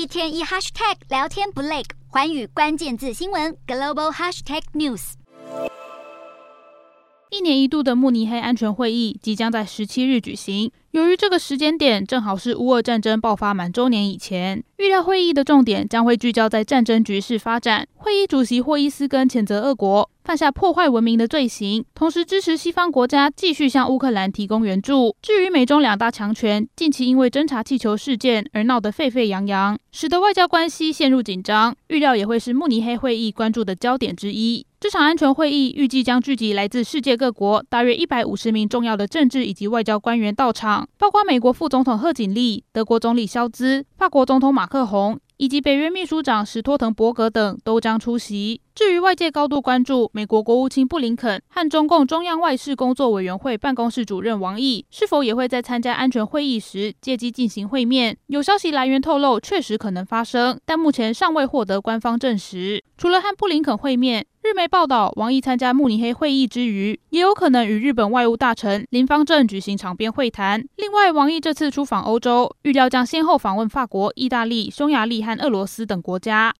一天一 hashtag 聊天不累，环宇关键字新闻 global hashtag news。一年一度的慕尼黑安全会议即将在十七日举行。由于这个时间点正好是乌俄战争爆发满周年以前，预料会议的重点将会聚焦在战争局势发展。会议主席霍伊斯根谴责俄国犯下破坏文明的罪行，同时支持西方国家继续向乌克兰提供援助。至于美中两大强权近期因为侦察气球事件而闹得沸沸扬扬，使得外交关系陷入紧张，预料也会是慕尼黑会议关注的焦点之一。这场安全会议预计将聚集来自世界各国大约一百五十名重要的政治以及外交官员到场，包括美国副总统贺锦丽、德国总理肖兹、法国总统马克宏以及北约秘书长史托滕伯格等都将出席。至于外界高度关注美国国务卿布林肯和中共中央外事工作委员会办公室主任王毅是否也会在参加安全会议时借机进行会面，有消息来源透露，确实可能发生，但目前尚未获得官方证实。除了和布林肯会面，日媒报道，王毅参加慕尼黑会议之余，也有可能与日本外务大臣林方正举行场边会谈。另外，王毅这次出访欧洲，预料将先后访问法国、意大利、匈牙利和俄罗斯等国家。